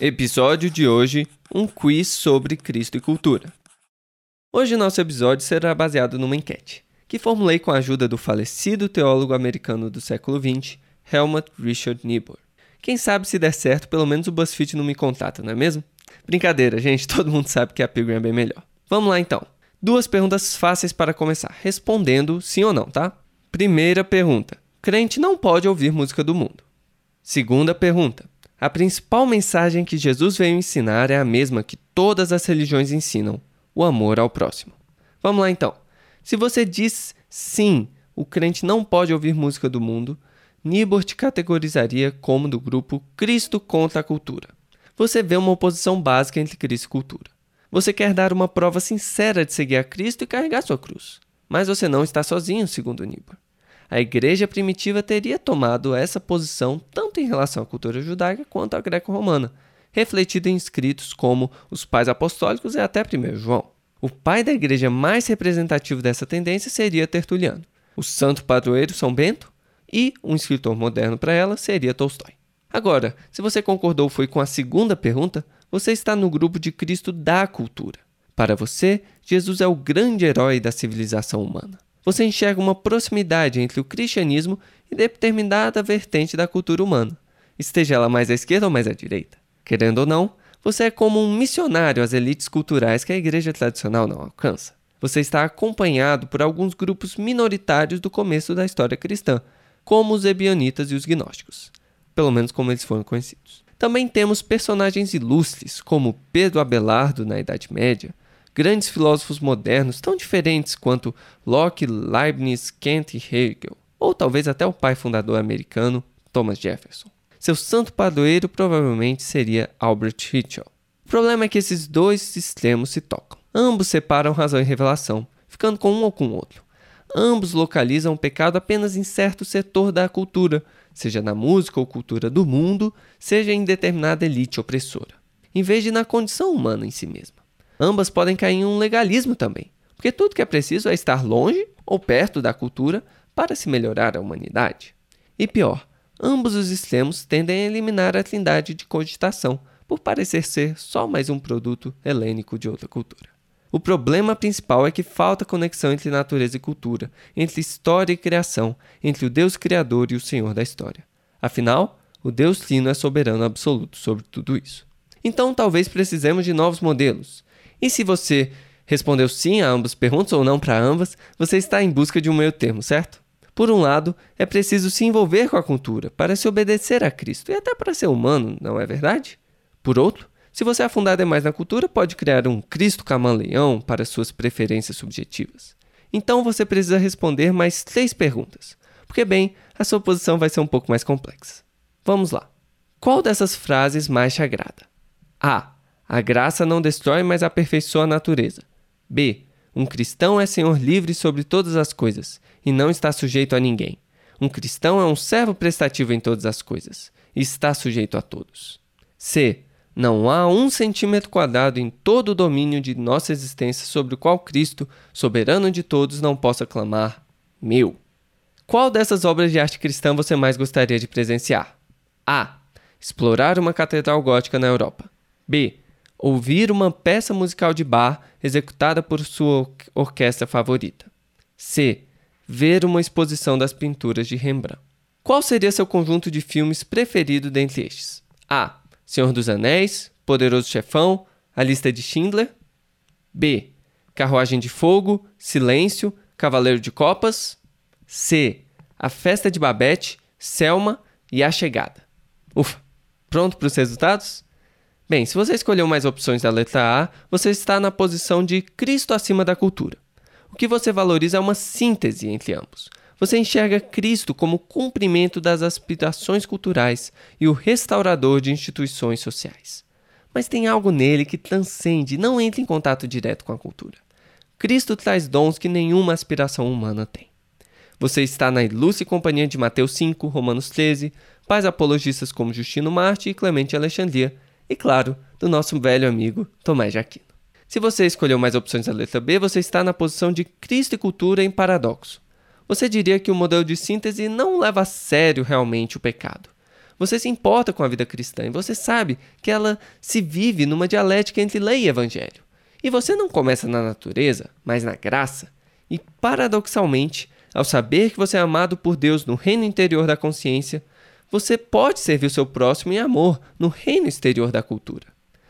Episódio de hoje: um quiz sobre Cristo e cultura. Hoje nosso episódio será baseado numa enquete que formulei com a ajuda do falecido teólogo americano do século XX, Helmut Richard Niebuhr. Quem sabe se der certo, pelo menos o BuzzFeed não me contata, não é mesmo? Brincadeira, gente, todo mundo sabe que a Pilgrim é bem melhor. Vamos lá então. Duas perguntas fáceis para começar, respondendo sim ou não, tá? Primeira pergunta: crente não pode ouvir música do mundo. Segunda pergunta: a principal mensagem que Jesus veio ensinar é a mesma que todas as religiões ensinam: o amor ao próximo. Vamos lá então. Se você diz sim, o crente não pode ouvir música do mundo, Niebuhr te categorizaria como do grupo Cristo contra a cultura. Você vê uma oposição básica entre Cristo e cultura. Você quer dar uma prova sincera de seguir a Cristo e carregar sua cruz. Mas você não está sozinho, segundo Niebuhr a igreja primitiva teria tomado essa posição tanto em relação à cultura judaica quanto à greco-romana, refletida em escritos como os Pais Apostólicos e até 1 João. O pai da igreja mais representativo dessa tendência seria Tertuliano, o santo padroeiro São Bento e um escritor moderno para ela seria Tolstói. Agora, se você concordou foi com a segunda pergunta, você está no grupo de Cristo da cultura. Para você, Jesus é o grande herói da civilização humana você enxerga uma proximidade entre o cristianismo e determinada vertente da cultura humana, esteja ela mais à esquerda ou mais à direita. Querendo ou não, você é como um missionário às elites culturais que a igreja tradicional não alcança. Você está acompanhado por alguns grupos minoritários do começo da história cristã, como os ebionitas e os gnósticos, pelo menos como eles foram conhecidos. Também temos personagens ilustres, como Pedro Abelardo na Idade Média, grandes filósofos modernos tão diferentes quanto Locke, Leibniz, Kant e Hegel, ou talvez até o pai fundador americano Thomas Jefferson. Seu santo padroeiro provavelmente seria Albert Hitchell. O problema é que esses dois extremos se tocam. Ambos separam razão e revelação, ficando com um ou com o outro. Ambos localizam o pecado apenas em certo setor da cultura, seja na música ou cultura do mundo, seja em determinada elite opressora, em vez de na condição humana em si mesma. Ambas podem cair em um legalismo também, porque tudo que é preciso é estar longe ou perto da cultura para se melhorar a humanidade. E pior, ambos os extremos tendem a eliminar a trindade de cogitação, por parecer ser só mais um produto helênico de outra cultura. O problema principal é que falta conexão entre natureza e cultura, entre história e criação, entre o Deus Criador e o Senhor da história. Afinal, o Deus Trino é soberano absoluto sobre tudo isso. Então talvez precisemos de novos modelos, e se você respondeu sim a ambas perguntas ou não para ambas, você está em busca de um meio termo, certo? Por um lado, é preciso se envolver com a cultura para se obedecer a Cristo e até para ser humano, não é verdade? Por outro, se você afundar demais na cultura, pode criar um Cristo camaleão para suas preferências subjetivas. Então você precisa responder mais três perguntas, porque, bem, a sua posição vai ser um pouco mais complexa. Vamos lá. Qual dessas frases mais te agrada? A. A graça não destrói, mas aperfeiçoa a natureza. B. Um cristão é senhor livre sobre todas as coisas e não está sujeito a ninguém. Um cristão é um servo prestativo em todas as coisas e está sujeito a todos. C. Não há um centímetro quadrado em todo o domínio de nossa existência sobre o qual Cristo, soberano de todos, não possa clamar: Meu. Qual dessas obras de arte cristã você mais gostaria de presenciar? A. Explorar uma catedral gótica na Europa. B ouvir uma peça musical de bar executada por sua orquestra favorita. C. Ver uma exposição das pinturas de Rembrandt. Qual seria seu conjunto de filmes preferido dentre estes? A. Senhor dos Anéis, Poderoso Chefão, A Lista de Schindler. B. Carruagem de Fogo, Silêncio, Cavaleiro de Copas. C. A Festa de Babette, Selma e A Chegada. Ufa, pronto para os resultados? Bem, se você escolheu mais opções da letra A, você está na posição de Cristo acima da cultura. O que você valoriza é uma síntese entre ambos. Você enxerga Cristo como cumprimento das aspirações culturais e o restaurador de instituições sociais. mas tem algo nele que transcende e não entra em contato direto com a cultura. Cristo traz dons que nenhuma aspiração humana tem. Você está na ilustre companhia de Mateus 5, Romanos 13, pais apologistas como Justino Marte e Clemente Alexandria, e claro, do nosso velho amigo Tomás de Aquino. Se você escolheu mais opções da letra B, você está na posição de Cristo e cultura em paradoxo. Você diria que o modelo de síntese não leva a sério realmente o pecado. Você se importa com a vida cristã e você sabe que ela se vive numa dialética entre lei e evangelho. E você não começa na natureza, mas na graça. E paradoxalmente, ao saber que você é amado por Deus no reino interior da consciência, você pode servir o seu próximo em amor no reino exterior da cultura.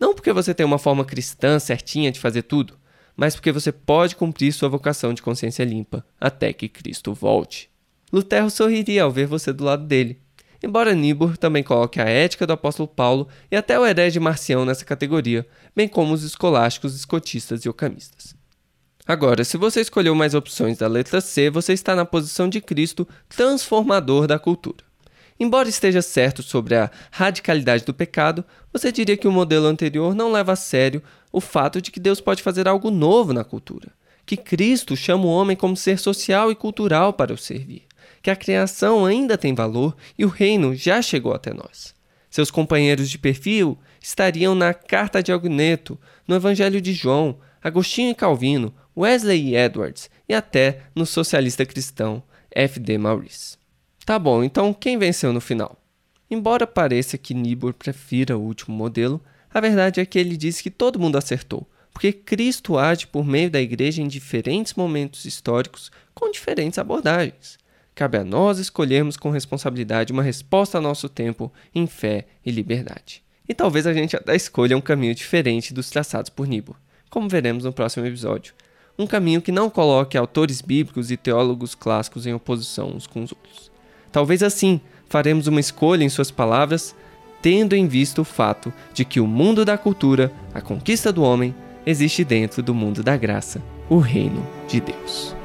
Não porque você tem uma forma cristã certinha de fazer tudo, mas porque você pode cumprir sua vocação de consciência limpa até que Cristo volte. Lutero sorriria ao ver você do lado dele, embora Niebuhr também coloque a ética do apóstolo Paulo e até o herege Marcião nessa categoria, bem como os escolásticos, escotistas e ocamistas. Agora, se você escolheu mais opções da letra C, você está na posição de Cristo, transformador da cultura. Embora esteja certo sobre a radicalidade do pecado, você diria que o modelo anterior não leva a sério o fato de que Deus pode fazer algo novo na cultura, que Cristo chama o homem como ser social e cultural para o servir que a criação ainda tem valor e o reino já chegou até nós. Seus companheiros de perfil estariam na Carta de Agneto, no Evangelho de João, Agostinho e Calvino, Wesley e Edwards e até no socialista cristão F.D. Maurice. Tá bom, então quem venceu no final? Embora pareça que Niebuhr prefira o último modelo, a verdade é que ele diz que todo mundo acertou, porque Cristo age por meio da igreja em diferentes momentos históricos com diferentes abordagens. Cabe a nós escolhermos com responsabilidade uma resposta ao nosso tempo em fé e liberdade. E talvez a gente até escolha um caminho diferente dos traçados por Niebuhr, como veremos no próximo episódio. Um caminho que não coloque autores bíblicos e teólogos clássicos em oposição uns com os outros. Talvez assim faremos uma escolha em suas palavras, tendo em vista o fato de que o mundo da cultura, a conquista do homem, existe dentro do mundo da graça, o reino de Deus.